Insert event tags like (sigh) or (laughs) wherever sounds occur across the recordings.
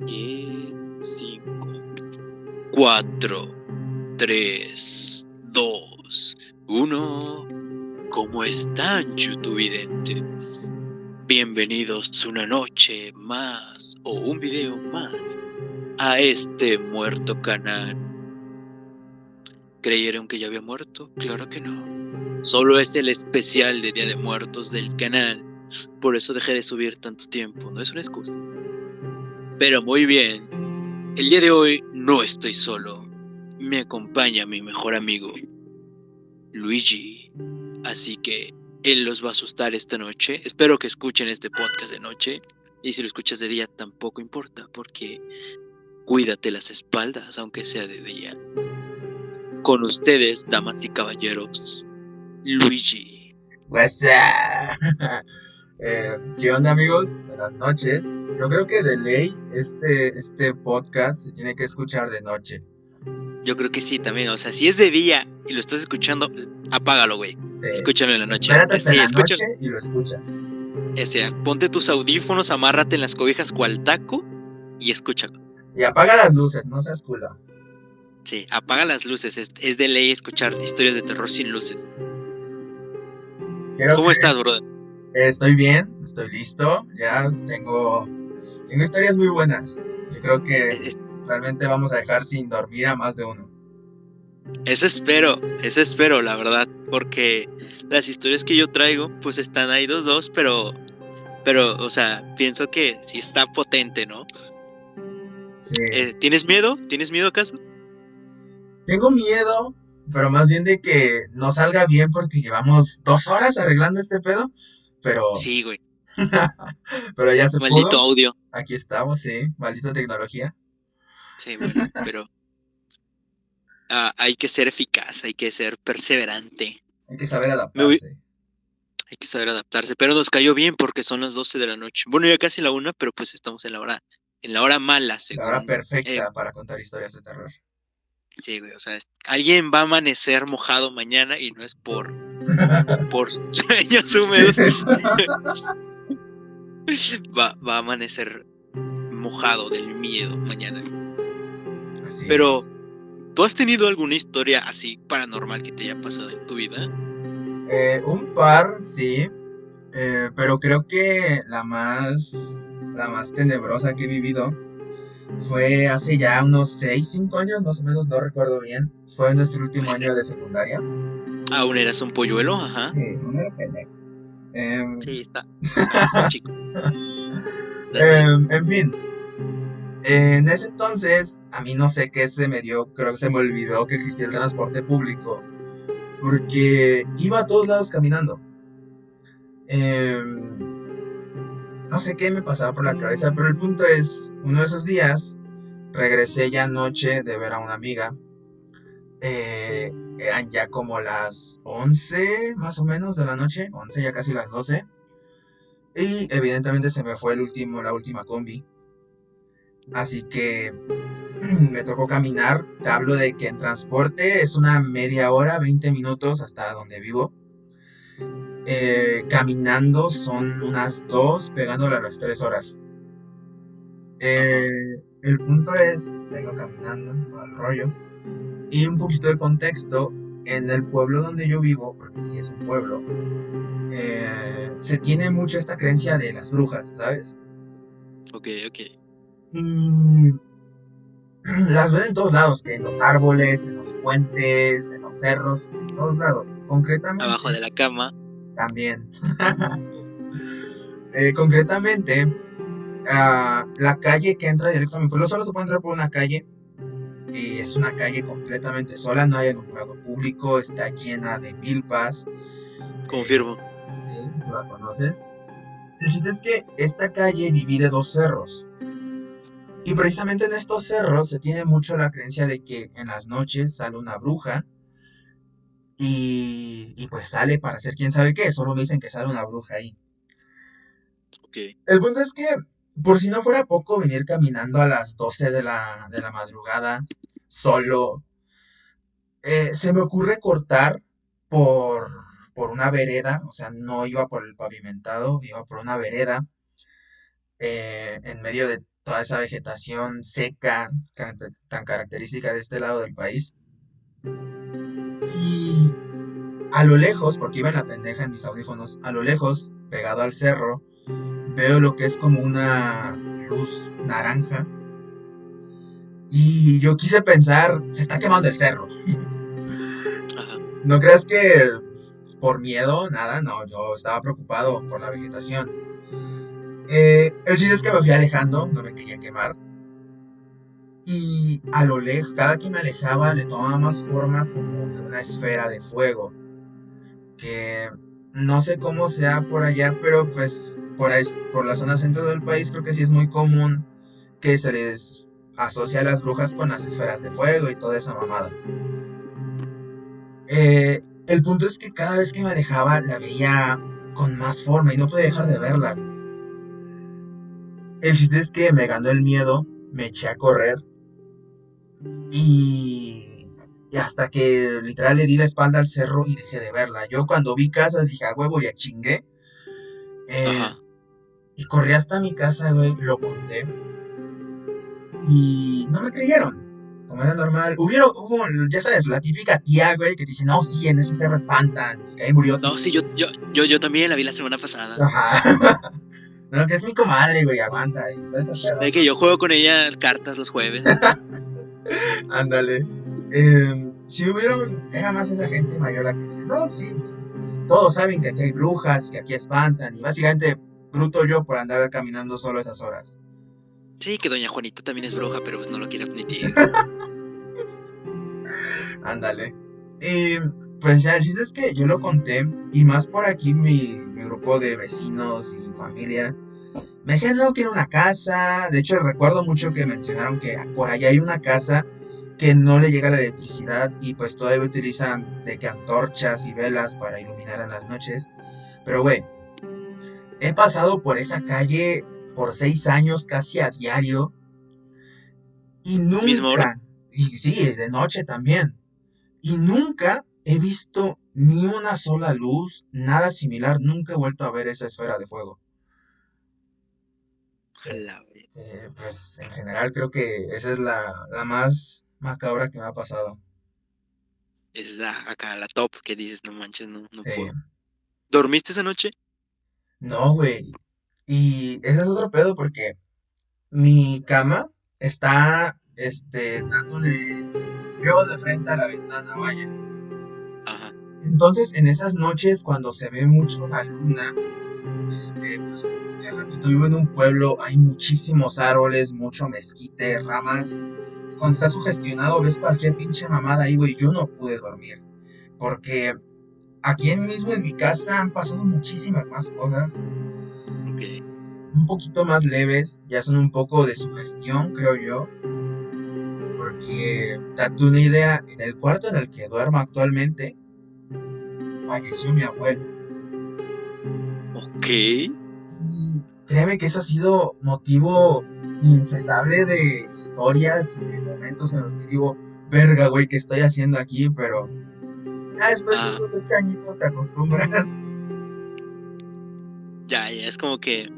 Y 5, 4, 3, 2, 1. ¿Cómo están, youtubevidentes? Bienvenidos una noche más o un video más a este muerto canal. ¿Creyeron que ya había muerto? Claro que no. Solo es el especial de Día de Muertos del canal. Por eso dejé de subir tanto tiempo. No es una excusa. Pero muy bien. El día de hoy no estoy solo. Me acompaña mi mejor amigo, Luigi. Así que él los va a asustar esta noche. Espero que escuchen este podcast de noche. Y si lo escuchas de día tampoco importa, porque cuídate las espaldas, aunque sea de día. Con ustedes, damas y caballeros, Luigi. What's up? (laughs) Eh, ¿Qué onda amigos? Buenas noches. Yo creo que de ley este, este podcast se tiene que escuchar de noche. Yo creo que sí también. O sea, si es de día y lo estás escuchando, apágalo, güey. Sí. Escúchalo en la noche. Espérate hasta Sí, la escucha- noche y lo escuchas. O sea, ponte tus audífonos, amárrate en las cobijas cual taco y escúchalo. Y apaga las luces, no seas culo. Sí, apaga las luces. Es, es de ley escuchar historias de terror sin luces. Quiero ¿Cómo que- estás, brother? Estoy bien, estoy listo. Ya tengo, tengo historias muy buenas. Yo creo que realmente vamos a dejar sin dormir a más de uno. Eso espero, eso espero, la verdad, porque las historias que yo traigo, pues están ahí dos, dos, pero, pero, o sea, pienso que sí está potente, ¿no? Sí. Eh, ¿Tienes miedo? ¿Tienes miedo acaso? Tengo miedo, pero más bien de que no salga bien porque llevamos dos horas arreglando este pedo. Pero, Sí, güey, (laughs) pero ya se maldito pudo. audio. Aquí estamos, sí. Maldita tecnología. Sí, bueno, pero hay que ser eficaz, hay que ser perseverante, Hay que saber adaptarse. hay que saber adaptarse, pero nos cayó bien porque son las 12 de la noche. Bueno, ya casi la una, pero pues estamos en la hora, en la hora mala, La según. hora perfecta eh, para contar historias de terror. Sí, güey, o sea, alguien va a amanecer mojado mañana y no es por, por sueños húmedos. (laughs) va, va a amanecer mojado del miedo mañana. Así Pero- es. ¿Tú has tenido alguna historia así paranormal que te haya pasado en tu vida? Eh, un par, sí. eh, pero creo que la más, la más tenebrosa que he vivido fue hace ya unos 6, 5 años, más o menos, no recuerdo bien. Fue en nuestro último año de secundaria. Aún eras un polluelo, ajá. Sí, no era pendejo. Em, Sí, está. (laughs) está chico. Em, en fin. En ese entonces, a mí no sé qué se me dio, creo que se me olvidó que existía el transporte público. Porque iba a todos lados caminando. Em, no sé qué me pasaba por la cabeza, pero el punto es, uno de esos días, regresé ya anoche de ver a una amiga. Eh, eran ya como las 11 más o menos de la noche, 11 ya casi las 12. Y evidentemente se me fue el último, la última combi. Así que (clears throat) me tocó caminar. Te hablo de que en transporte es una media hora, 20 minutos hasta donde vivo. Eh, caminando son unas dos, pegándole a las tres horas. Eh, el punto es, vengo caminando, todo el rollo. Y un poquito de contexto, en el pueblo donde yo vivo, porque sí es un pueblo, eh, se tiene mucho esta creencia de las brujas, ¿sabes? Ok, ok. Y (clears throat) las ven en todos lados, que en los árboles, en los puentes, en los cerros, en todos lados. Concretamente, Abajo de la cama. también. (laughs) Eh, concretamente, ah, la calle que entra directo a mi pueblo solo se puede entrar por una calle. Y es una calle completamente sola, no hay alumbrado público, está llena de milpas. Confirmo. Sí, tú la conoces. El chiste es que esta calle divide dos cerros. Y precisamente en estos cerros se tiene mucho la creencia de que en las noches sale una bruja. Y, y pues sale para hacer quién sabe qué. Solo me dicen que sale una bruja ahí. Ok. El punto es que, por si no fuera poco, venir caminando a las 12 de la, de la madrugada, solo, eh, se me ocurre cortar por, por una vereda, o sea, no iba por el pavimentado, iba por una vereda. eh, en medio de toda esa vegetación seca tan característica de este lado del país. Y a lo lejos, porque iba en la pendeja en mis audífonos, a lo lejos, pegado al cerro, veo lo que es como una luz naranja. Y yo quise pensar, se está quemando el cerro. No creas que por miedo, nada, no, yo estaba preocupado por la vegetación. Eh, el chiste es que me fui alejando, no me quería quemar. Y a lo lejos, cada que me alejaba le tomaba más forma como de una esfera de fuego. Que no sé cómo sea por allá, pero pues por, por la zona centro del país creo que sí es muy común que se les asocia a las brujas con las esferas de fuego y toda esa mamada. Eh, el punto es que cada vez que me alejaba la veía con más forma y no podía dejar de verla. El chiste es que me ganó el miedo, me eché a correr y, y hasta que literal le di la espalda al cerro y dejé de verla. Yo cuando vi casas dije, a huevo, ya chingué. Eh, y corrí hasta mi casa, güey, lo conté. Y no me creyeron como era normal. Hubieron, hubo, ya sabes, la típica tía, güey, que dice, no, sí, en ese cerro espantan, y que ahí murió. No, sí, yo, yo, yo, yo también la vi la semana pasada. Ajá. (laughs) no, que es mi comadre, güey, aguanta. Y De que yo juego con ella cartas los jueves. (laughs) Ándale. eh, si hubieron, era más esa gente mayor la que dice, no, sí, todos saben que aquí hay brujas, que aquí espantan, y básicamente bruto yo por andar caminando solo esas horas. Sí, que doña Juanita también es bruja, pero pues no lo quiere admitir. (laughs) Ándale. Y pues ya el chiste es que yo lo conté, y más por aquí mi, grupo de vecinos y familia me decían, no, quiero una casa. De hecho, recuerdo mucho que mencionaron que por allá hay una casa que no le llega la electricidad y pues todavía utilizan de que antorchas y velas para iluminar en las noches. Pero güey, he pasado por esa calle por seis años casi a diario. Y nunca, y sí, de noche también. Y nunca he visto ni una sola luz, nada similar. Nunca he vuelto a ver esa esfera de fuego. Este, pues en general creo que esa es la, la, más macabra que me ha pasado. Esa es la, acá la top que dices, no manches, no, no puedo. ¿Dormiste esa noche? No, güey. Y ese es otro pedo porque mi cama está, este, dándole, veo de frente a la ventana, vaya. Ajá. Entonces, en esas noches, cuando se ve mucho la luna, este, pues, de repito, vivo en un pueblo, hay muchísimos árboles, mucho mezquite, ramas. Cuando estás sugestionado, ves cualquier pinche mamada ahí, güey. Yo no pude dormir. Porque aquí mismo en mi casa han pasado muchísimas más cosas un poquito más leves, ya son un poco de sugestión, creo yo. Porque, date una idea, en el cuarto en el que duermo actualmente, falleció mi abuelo. Ok. Y créeme que eso ha sido motivo incesable de historias y de momentos en los que digo, verga, güey, ¿qué estoy haciendo aquí? Pero ya después de ah. unos ocho añitos te acostumbras. (laughs) Ya, ya es como que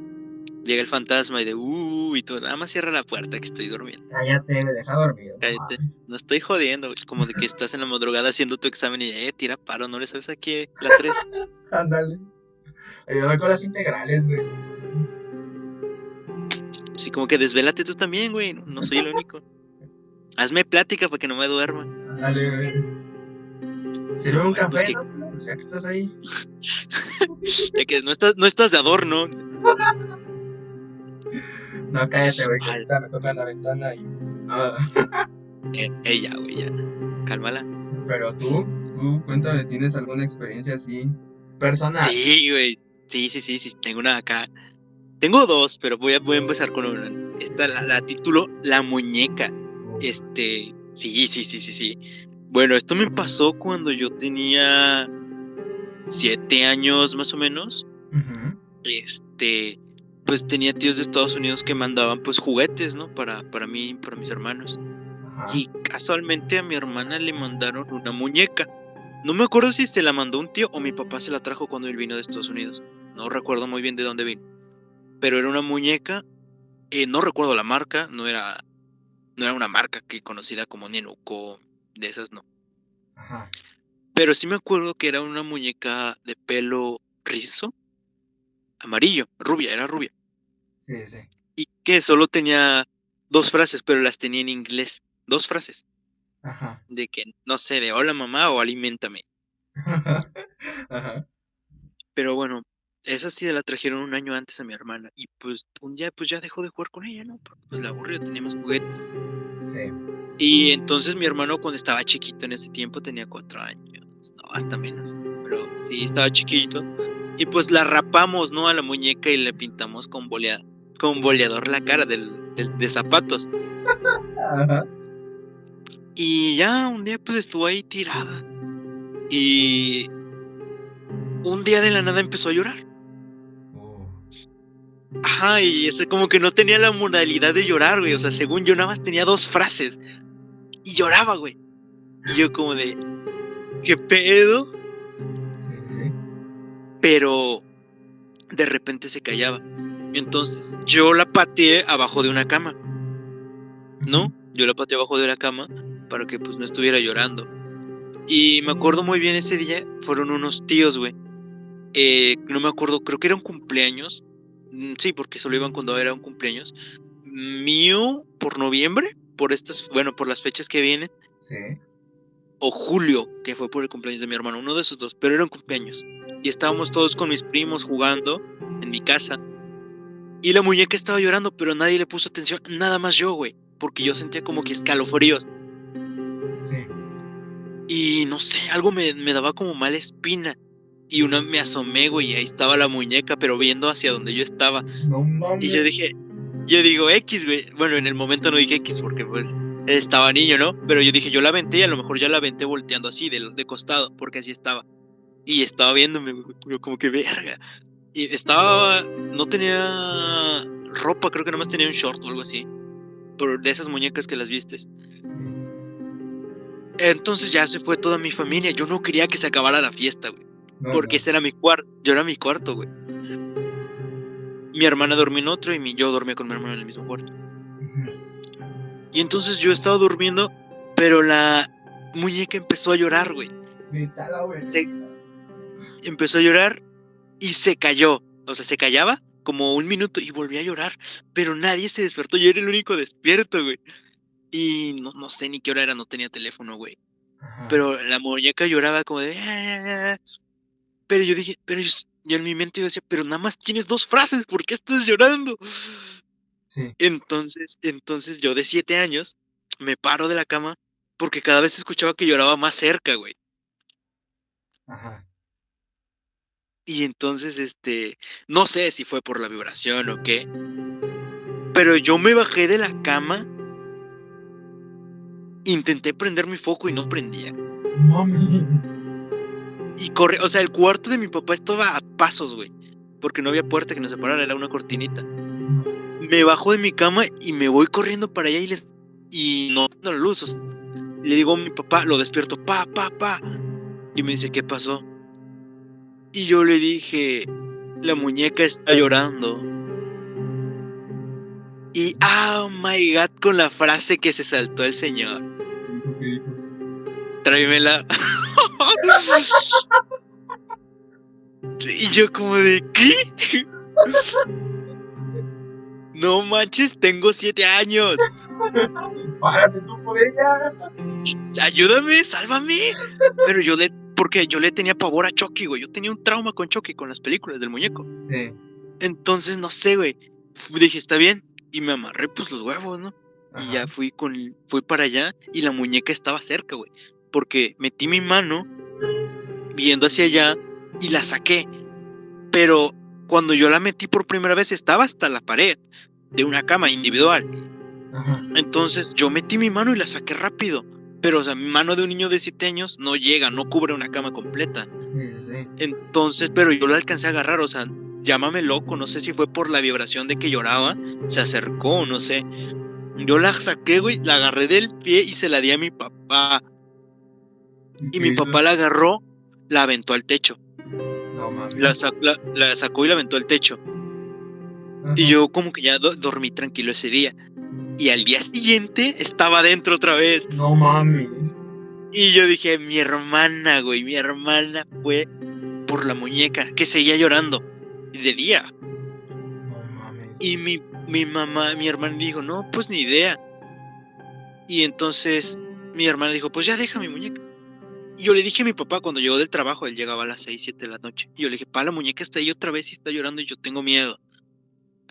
llega el fantasma y de uh y tú nada más cierra la puerta que estoy durmiendo. Cállate, me deja dormir. Cállate. No, estoy jodiendo, como de que estás en la madrugada haciendo tu examen y eh, tira paro, no le sabes aquí la 3. (laughs) Ándale. Ayúdame con las integrales, güey. Sí, como que desvélate tú también, güey. No, soy el único. (laughs) Hazme plática para que no me duerma. Ándale, güey. Sirve un pues café, ¿no? Ya que estás ahí. (laughs) ya que no estás, no estás de adorno. no, cállate, güey, que ahorita me toca la ventana y. eh, ella, güey, ya. Cálmala. Pero tú, tú, cuéntame, ¿tienes alguna experiencia así personal? Sí, güey. Sí, sí, sí, sí. Tengo una acá. Tengo dos, pero voy a, voy a empezar con una. Esta la, la título La Muñeca. Este. Sí, sí, sí, sí, sí. Bueno, esto me pasó cuando yo tenía siete años más o menos. Este, pues tenía tíos de Estados Unidos que mandaban pues juguetes, ¿no? Para, para mí, para mis hermanos. Y casualmente a mi hermana le mandaron una muñeca. No me acuerdo si se la mandó un tío o mi papá se la trajo cuando él vino de Estados Unidos. No recuerdo muy bien de dónde vino. pero era una muñeca, eh, no recuerdo la marca, no era, no era una marca que conocida como Nenuco, de esas no. Ajá. Pero sí me acuerdo que era una muñeca de pelo rizo, amarillo, rubia, era rubia. Sí, sí. Y que solo tenía dos frases, pero las tenía en inglés. Dos frases. Ajá. De que, no sé, de hola mamá o alimentame. (laughs) Ajá. Pero bueno, esa sí la trajeron un año antes a mi hermana. Y pues un día pues ya dejó de jugar con ella, ¿no? Porque, pues la aburrió, teníamos juguetes. Sí. Y entonces mi hermano cuando estaba chiquito en ese tiempo tenía cuatro años, no, hasta menos, pero sí estaba chiquito. Y pues la rapamos, ¿no? A la muñeca y le pintamos con, bolea, con boleador la cara del, del- de zapatos. Ajá. Y ya un día pues estuvo ahí tirada. Y un día de la nada empezó a llorar. Uh, Ajá, y ese como que no tenía la modalidad de llorar, güey. O sea, según yo nada más tenía dos frases. Y lloraba, güey. Y yo como de, ¿qué pedo? sí, sí. Pero de repente se callaba. Entonces yo la pateé abajo de una cama, ¿no? Yo la pateé abajo de la cama para que pues no estuviera llorando. Y me acuerdo muy bien ese día, fueron unos tíos, güey. Eh, no me acuerdo, creo que era un cumpleaños. Mm, Sí, porque solo iban cuando era un cumpleaños. Mío por noviembre, por estas, bueno, por las fechas que vienen. Sí. o Julio, que fue por el cumpleaños de mi hermano, uno de esos dos, pero era un cumpleaños. Y estábamos todos con mis primos jugando en mi casa. Y la muñeca estaba llorando, pero nadie le puso atención, nada más yo, güey, porque yo sentía como que escalofríos. Sí. Y no sé, algo me, me daba como mala espina. Y una me asomé, güey, y ahí estaba la muñeca, pero viendo hacia donde yo estaba. No mames. Y yo dije, yo digo X, güey. Bueno, en el momento no dije X porque pues estaba niño, ¿no? Pero yo dije, yo la aventé y a lo mejor ya la aventé volteando así, de, de costado, porque así estaba. Y estaba viéndome, güey, yo como que verga. Y estaba, no tenía ropa, creo que nada más tenía un short o algo así. Por de esas muñecas que las vistes. Entonces ya se fue toda mi familia. Yo no quería que se acabara la fiesta, güey. No, Porque no. ese era mi cuarto. Yo era mi cuarto, güey. Mi hermana dormía en otro y mi, yo dormía con mi hermano en el mismo cuarto. Y entonces yo estaba durmiendo, pero la muñeca empezó a llorar, güey. Se- empezó a llorar y se cayó. O sea, se callaba como un minuto y volvía a llorar. Pero nadie se despertó. Yo era el único despierto, güey. Y no, no sé ni qué hora era, no tenía teléfono, güey. Ajá. Pero la muñeca lloraba como de... "Ah". Pero yo dije, pero yo en mi mente yo decía, pero nada más tienes dos frases, ¿por qué estás llorando? Sí. Entonces, entonces yo de siete años me paro de la cama porque cada vez escuchaba que lloraba más cerca, güey. Ajá. Y entonces, este, no sé si fue por la vibración o qué, pero yo me bajé de la cama, intenté prender mi foco y no prendía. Mami. Y corre, o sea, el cuarto de mi papá estaba a pasos, güey, porque no había puerta que nos separara, era una cortinita. Me bajo de mi cama y me voy corriendo para allá y les y no prendo la luz. le digo a mi papá, lo despierto, pa, pa, pa. Y me dice, ¿qué pasó? Y yo le dije, la muñeca está llorando. Y, oh my god, con la frase que se saltó el señor. ¿Qué dijo? Tráemela. y yo como de, ¿qué? no manches, tengo siete años. Párate tú por ella. Ayúdame, sálvame. Pero yo le, porque yo le tenía pavor a Chucky, güey. Yo tenía un trauma con Chucky, con las películas del muñeco. Sí. Entonces, no sé, güey. Dije, está bien. Y me amarré, pues, los huevos, ¿no? Y ya fui con, fui para allá y la muñeca estaba cerca, güey. Porque metí mi mano viendo hacia allá y la saqué. Pero cuando yo la metí por primera vez estaba hasta la pared de una cama individual. Ajá. Entonces yo metí mi mano y la saqué rápido. Pero, o sea, mi mano de un niño de 7 años no llega, no cubre una cama completa. Sí, sí, sí. Entonces, pero yo la alcancé a agarrar, o sea, llámame loco, no sé si fue por la vibración de que lloraba, se acercó, no sé. Yo la saqué, güey, la agarré del pie y se la di a mi papá. Y mi hizo? papá la agarró, la aventó al techo. No mames. La, sa- la- la sacó y la aventó al techo. Y yo como que ya dormí tranquilo ese día. Y al día siguiente estaba adentro otra vez. No mames. Y yo dije, mi hermana, güey, mi hermana fue por la muñeca, que seguía llorando. De día. No mames. Y mi, mi mamá, mi hermana dijo, no, pues ni idea. Y entonces mi hermana dijo, pues ya deja mi muñeca. Y yo le dije a mi papá cuando llegó del trabajo, él llegaba a las 6, 7 de la noche. Y yo le dije, pa, la muñeca está ahí otra vez y está llorando y yo tengo miedo.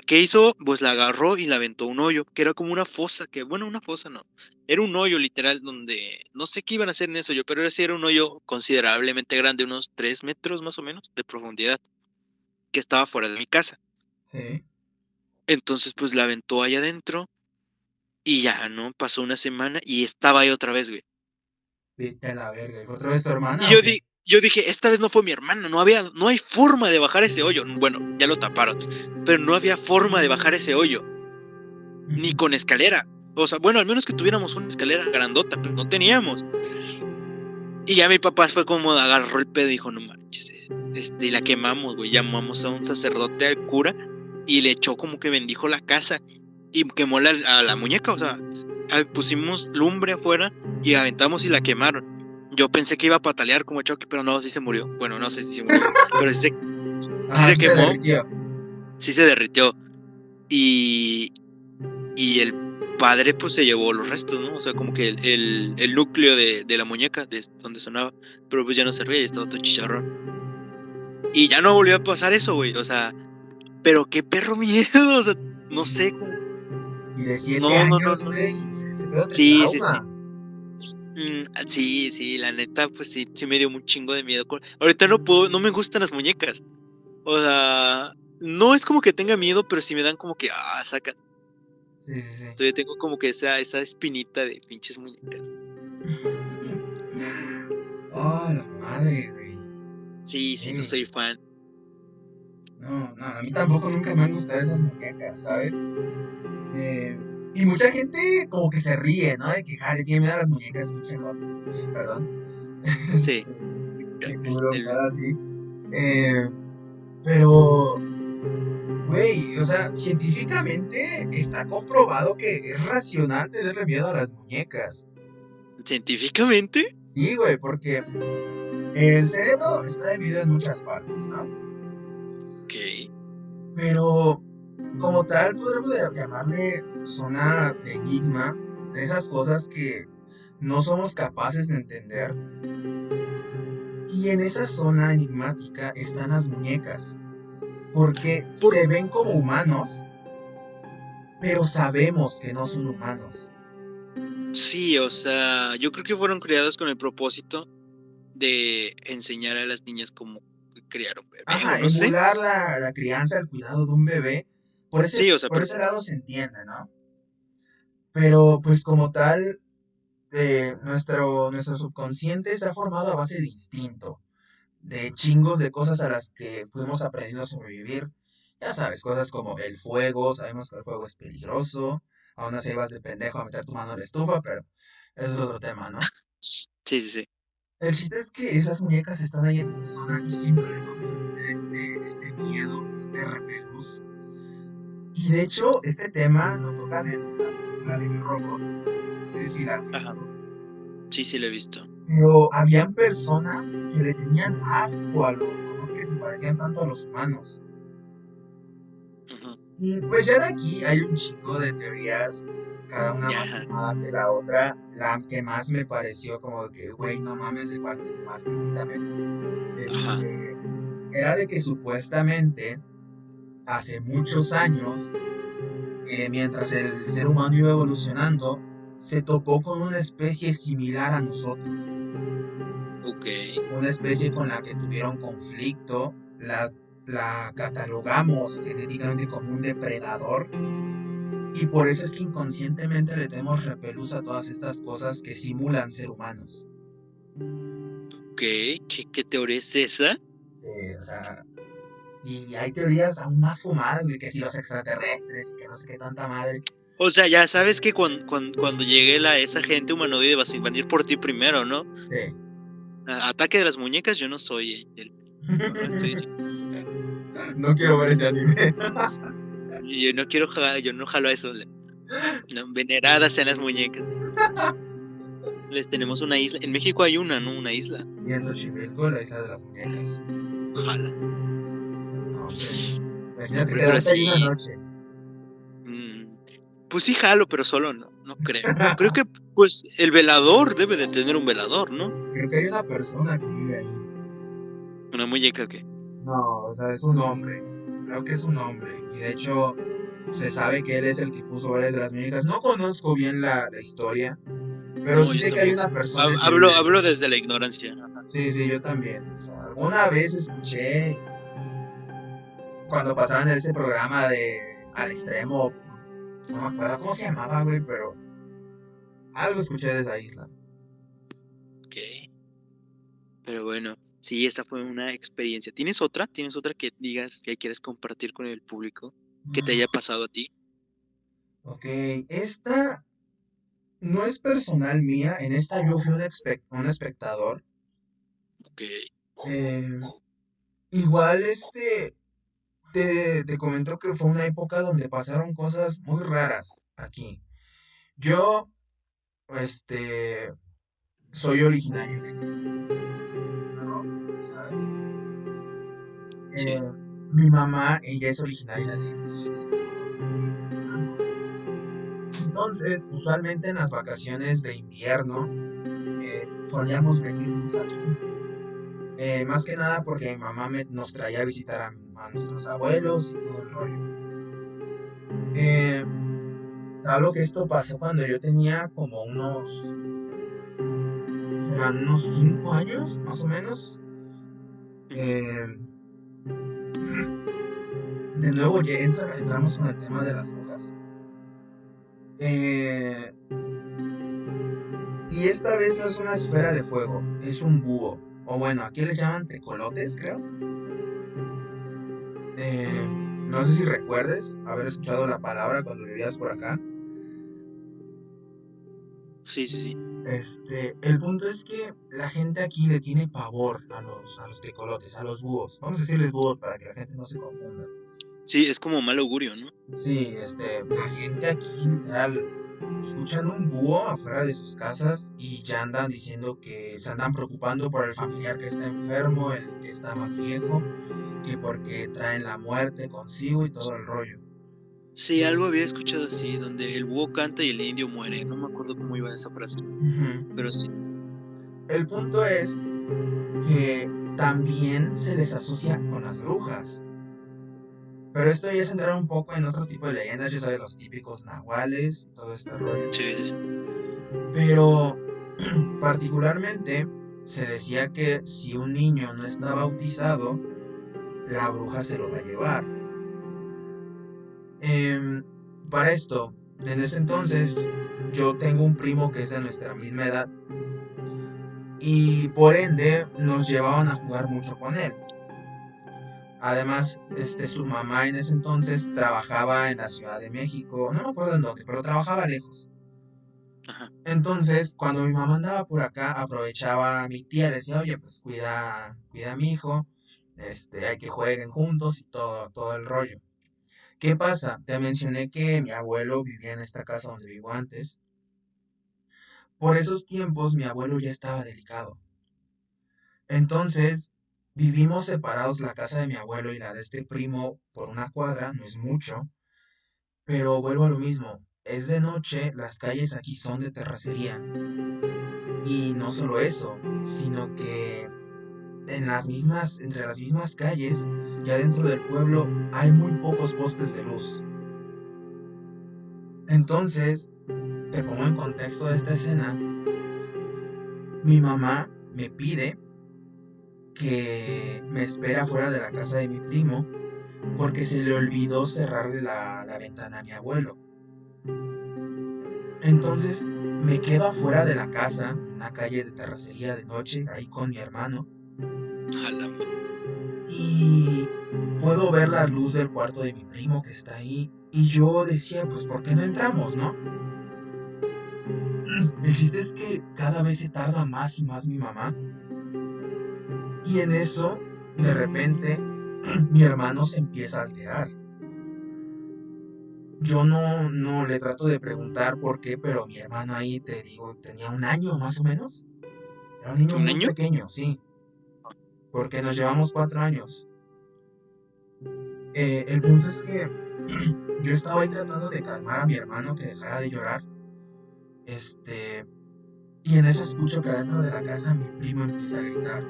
¿Qué hizo? Pues la agarró y la aventó un hoyo, que era como una fosa, que bueno, una fosa no. Era un hoyo literal donde no sé qué iban a hacer en eso yo, pero sí era un hoyo considerablemente grande, unos 3 metros más o menos de profundidad, que estaba fuera de mi casa. Sí. Entonces pues la aventó allá adentro y ya, ¿no? Pasó una semana y estaba ahí otra vez, güey. Viste a la verga, ¿y fue otra vez tu hermana? Y yo, di yo dije, esta vez no fue mi hermana, no había, no hay forma de bajar ese hoyo. Bueno, ya lo taparon, pero no había forma de bajar ese hoyo. Ni con escalera. O sea, bueno, al menos que tuviéramos una escalera grandota, pero no teníamos. Y ya mi papá fue como agarró el pedo y dijo, no manches, este, y la quemamos, güey. Llamamos a un sacerdote al cura y le echó como que bendijo la casa y quemó la, a la muñeca, o sea, pusimos lumbre afuera y aventamos y la quemaron. Yo pensé que iba a patalear como Chucky, pero no, sí se murió. Bueno, no sé si se murió, (laughs) pero sí, se, quemó. derritió. Sí se derritió. Y, y el padre pues se llevó los restos, ¿no? O sea, como que el, el, núcleo de, de, la muñeca, de donde sonaba, pero pues ya no servía y estaba todo chicharrón. Y ya no volvió a pasar eso, güey, o sea, pero qué perro miedo, o sea, no sé cómo. Y de siete años, güey, sí, sí, sí. Mm, sí, sí, la neta, pues sí, sí me dio un chingo de miedo. Ahorita no puedo, no me gustan las muñecas. O sea, no es como que tenga miedo, pero sí me dan como que, ah, saca. Sí, sí, sí. Entonces yo tengo como que esa, esa espinita de pinches muñecas. oh, (laughs) la madre, güey. Sí, sí, no soy fan. No, no, a mí tampoco nunca me han gustado esas muñecas, ¿sabes? Eh, y mucha gente como que se ríe, ¿no? De que Harry tiene miedo a las muñecas, Perdón. (laughs) Sí. (laughs) así. Eh, pero, güey, o sea, científicamente está comprobado que es racional tenerle miedo a las muñecas. ¿Científicamente? Sí, güey, porque el cerebro está dividido en muchas partes, ¿no? Pero como tal, podremos llamarle zona de enigma, de esas cosas que no somos capaces de entender. Y en esa zona enigmática están las muñecas, porque se ven como humanos, pero sabemos que no son humanos. Sí, o sea, yo creo que fueron creadas con el propósito de enseñar a las niñas cómo criar un bebé. Ajá, emular la, la, crianza, el cuidado de un bebé, por ese, por ese lado se entiende, ¿no? Pero pues como tal, eh, nuestro, nuestro subconsciente se ha formado a base de instinto, de chingos de cosas a las que fuimos aprendiendo a sobrevivir. Ya sabes, cosas como el fuego, sabemos que el fuego es peligroso, aún así vas de pendejo a meter tu mano en la estufa, pero eso es otro tema, ¿no? Sí, sí, sí. El chiste es que esas muñecas están ahí en esa zona y siempre les vamos a tener este, este miedo, este repelús y de hecho, este tema lo tocan en la película de Robot. No sé si la has visto. Sí, sí, lo he visto. Pero habían personas que le tenían asco a los robots que se parecían tanto a los humanos. Y pues ya de aquí hay un chico de teorías, cada una más fumada que la otra. La que más me pareció como que, güey, no mames, de cuál te más quítame. Este, era de que supuestamente hace muchos años, eh, mientras el ser humano iba evolucionando, se topó con una especie similar a nosotros. Ok. Una especie con la que tuvieron conflicto, la, la catalogamos genéticamente como un depredador. Y por eso es que inconscientemente le tenemos repelús a todas estas cosas que simulan ser humanos. Ok, ¿qué, qué teoría es esa? o sea, y hay teorías aún más fumadas, güey, que si los extraterrestres y que no sé qué tanta madre. O sea, ya sabes que cuando, cuando, llegue la, esa gente humanoide va a venir por ti primero, ¿no? Sí. Ataque de las muñecas, yo no soy (laughs) no, quiero ver ese anime. (laughs) yo no quiero jalar, yo no jalo a eso. No, veneradas sean las muñecas. Les tenemos una isla. En México hay una, ¿no? Una isla. Y en Xochimilco, la isla de las muñecas. Jala. No, hombre. Imagínate quedarte ahí sí. una noche. Mm, Pues sí jalo, pero solo no, no creo. Creo que pues el velador debe de tener un velador, ¿no? Creo que hay una persona que vive ahí. Una muñeca que. No, o sea, es un hombre. Creo que es un hombre. Y de hecho, se sabe que él es el que puso varias de las muñecas. No conozco bien la, la historia. Pero No, sí sé que hay una persona. Que Hablo, hablo desde la ignorancia. Sí, sí, yo también. O sea, alguna vez escuché cuando pasaban ese programa de Al Extremo, no me acuerdo cómo se llamaba, güey, pero algo escuché de esa isla. Ok. Pero bueno, sí, esa fue una experiencia. ¿Tienes otra? ¿Tienes otra que digas que quieres compartir con el público? Que te haya pasado a ti. Ok, esta no es personal mía, en esta yo fui un, espe- un espectador. Ok. Eh, igual este, te, te comento que fue una época donde pasaron cosas muy raras aquí. Yo, este, soy originario de ¿sabes? Sí. Eh, mi mamá, ella es originaria de, este. Entonces, usualmente en las vacaciones de invierno, eh, solíamos venir mucho aquí. Eh, más que nada porque mi mamá me- nos traía a visitar a, a nuestros abuelos y todo el rollo. Eh, hablo que esto pasó cuando yo tenía como unos... ¿qué serán? Unos 5 años, más o menos. Eh, de nuevo ya entra- entramos con el tema de las brujas. Eh, y esta vez no es una esfera de fuego, es un búho. O bueno, aquí le llaman tecolotes, creo. Eh, no sé si recuerdes haber escuchado la palabra cuando vivías por acá. Sí, sí, sí. Este, el punto es que la gente aquí le tiene pavor a los, a los tecolotes, a los búhos. Vamos a decirles búhos para que la gente no se confunda. Sí, es como mal augurio, ¿no? Sí, este, la gente aquí literal escuchan un búho afuera de sus casas y ya andan diciendo que se andan preocupando por el familiar que está enfermo, el que está más viejo, que porque traen la muerte consigo y todo el rollo. Sí, algo había escuchado así, donde el búho canta y el indio muere. No me acuerdo cómo iba esa frase, pero sí. El punto es que también se les asocia con las brujas. Pero esto ya es entrar un poco en otro tipo de leyendas, ya sabes, los típicos nahuales todo este rollo. Sí, sí. Pero (clears throat) particularmente se decía que si un niño no está bautizado, la bruja se lo va a llevar. Em, para esto, en ese entonces, yo tengo un primo que es de nuestra misma edad y por ende nos llevaban a jugar mucho con él. Además, este, su mamá en ese entonces trabajaba en la Ciudad de México, no me acuerdo en dónde, pero trabajaba lejos. Entonces, cuando mi mamá andaba por acá, aprovechaba a mi tía, le decía, oye, pues cuida, cuida a mi hijo, este, hay que jueguen juntos y todo, todo el rollo. ¿Qué pasa? Te mencioné que mi abuelo vivía en esta casa donde vivo antes. Por esos tiempos mi abuelo ya estaba delicado. Entonces, vivimos separados la casa de mi abuelo y la de este primo por una cuadra, no es mucho, pero vuelvo a lo mismo, es de noche, las calles aquí son de terracería. Y no solo eso, sino que en las mismas, entre las mismas calles, ya dentro del pueblo, hay muy pocos postes de luz. Entonces, te pongo en contexto de esta escena. Mi mamá me pide que me espera fuera de la casa de mi primo porque se le olvidó cerrarle la, la ventana a mi abuelo. Entonces me quedo afuera de la casa, en una calle de terracería de noche, ahí con mi hermano. Y puedo ver la luz del cuarto de mi primo que está ahí. Y yo decía, pues, ¿por qué no entramos, no? (clears throat) El chiste es que cada vez se tarda más y más mi mamá. Y en eso, de repente, (clears throat) mi hermano se empieza a alterar. yo no, no le trato de preguntar por qué, pero mi hermano ahí, te digo, tenía un año más o menos. Era un niño muy pequeño, sí. Porque nos llevamos cuatro años. Eh, el punto es que (clears throat) yo estaba ahí tratando de calmar a mi hermano que dejara de llorar. Este. Y en eso escucho que adentro de la casa mi primo empieza a gritar.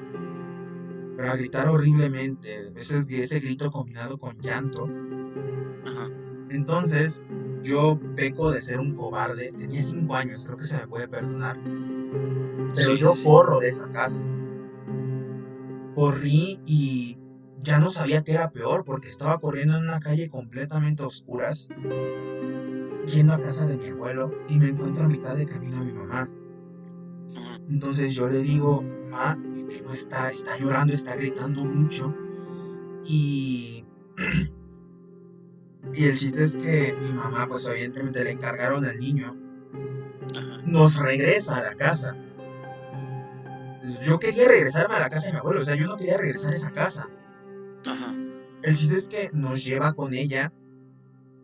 Pero a gritar horriblemente. Ese, ese grito combinado con llanto. Entonces, yo peco de ser un cobarde. Tenía cinco años, creo que se me puede perdonar. Pero yo corro de esa casa. Corrí y ya no sabía qué era peor porque estaba corriendo en una calle completamente a oscuras, yendo a casa de mi abuelo y me encuentro a mitad de camino a mi mamá. Entonces yo le digo, ma, mi primo está, está llorando, está gritando mucho y (clears throat) Y el chiste es que mi mamá, pues evidentemente le encargaron al niño. Nos regresa a la casa. Yo quería regresarme a la casa de mi abuelo, o sea, yo no quería regresar a esa casa. El chiste es que nos lleva con ella.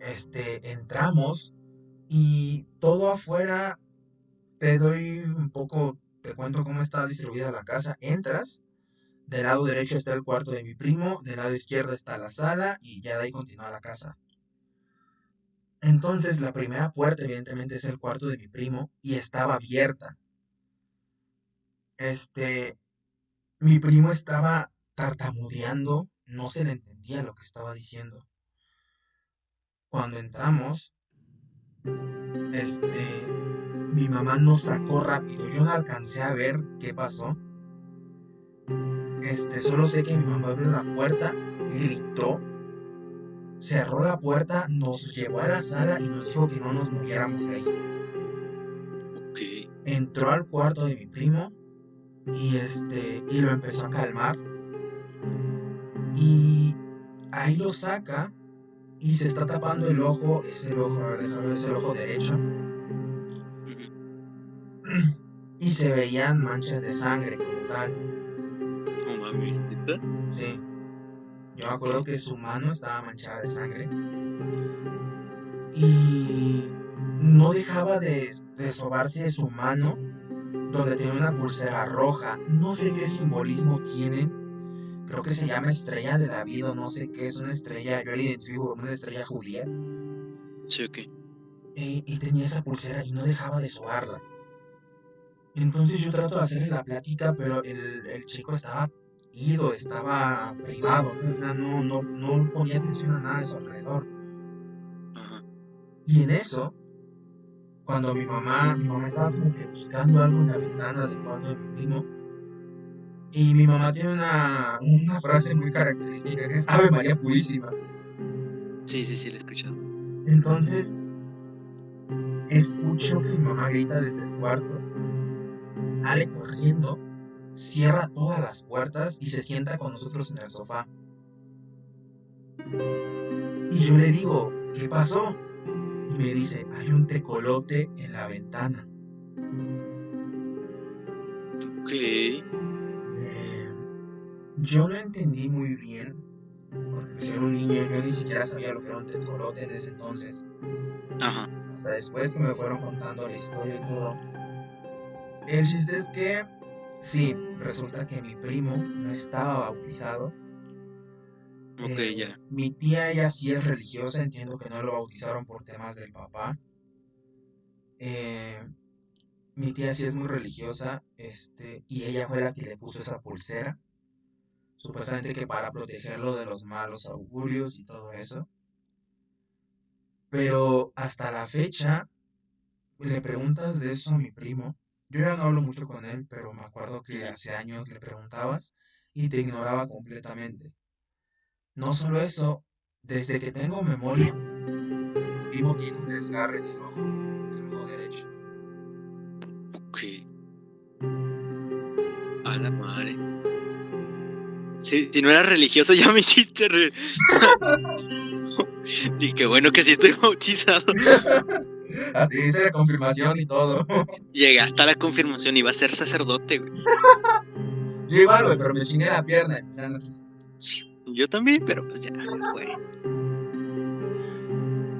Este, entramos y todo afuera te doy un poco, te cuento cómo está distribuida la casa. Entras, del lado derecho está el cuarto de mi primo, del lado izquierdo está la sala y ya de ahí continúa la casa. Entonces la primera puerta evidentemente es el cuarto de mi primo y estaba abierta. Este, mi primo estaba tartamudeando, no se le entendía lo que estaba diciendo. Cuando entramos, este, mi mamá nos sacó rápido. Yo no alcancé a ver qué pasó. Este, solo sé que mi mamá abrió la puerta, gritó cerró la puerta, nos llevó a la sala y nos dijo que no nos moviéramos de ahí. Entró al cuarto de mi primo y este y lo empezó a calmar. Y ahí lo saca y se está tapando el ojo, es el ojo, déjame es el ojo derecho. Y se veían manchas de sangre como tal. Sí. Yo me acuerdo que su mano estaba manchada de sangre. Y no dejaba de, sobarse su mano, donde tenía una pulsera roja. No sé qué simbolismo tienen. Creo que se llama estrella de David o no sé qué. Es una estrella, yo la identifico como una estrella judía. Sí, ok. Y, tenía esa pulsera y no dejaba de sobarla. Entonces yo trato de hacerle la plática, pero el, el chico estaba ido, estaba privado, o sea, no, no, no ponía atención a nada de su alrededor. Y en eso, cuando mi mamá, mi mamá estaba como que buscando algo en la ventana del cuarto de mi primo, y mi mamá tiene una, una frase muy característica que es Ave María Purísima. Sí, sí, sí, la he escuchado. Entonces, escucho que mi mamá grita desde el cuarto, sale corriendo cierra todas las puertas y se sienta con nosotros en el sofá. Y yo le digo, ¿qué pasó? Y me dice, hay un tecolote en la ventana. Ok. Eh, yo no entendí muy bien, porque pues yo era un niño, yo ni siquiera sabía lo que era un tecolote en ese entonces. Ajá. Hasta después que me fueron contando la historia y todo. El chiste es que Sí, resulta que mi primo no estaba bautizado. Ok, eh, ya. Mi tía, ella sí es religiosa, entiendo que no lo bautizaron por temas del papá. Eh, mi tía sí es muy religiosa, este, y ella fue la que le puso esa pulsera. Supuestamente que para protegerlo de los malos augurios y todo eso. Pero hasta la fecha, le preguntas de eso a mi primo yo ya no hablo mucho con él, pero me acuerdo que hace años le preguntabas y te ignoraba completamente. No solo eso, desde que tengo memoria, vivo tiene un desgarre en el ojo, el ojo derecho. Ok. A la madre. Si, si no era religioso, (laughs) ya me hiciste. Re... (laughs) y qué bueno que sí estoy bautizado. (laughs) Así dice la confirmación y todo. Llegué hasta la confirmación, iba a ser sacerdote, güey. Yo igual, güey, pero me chingué la pierna. Yo también, pero pues ya, güey.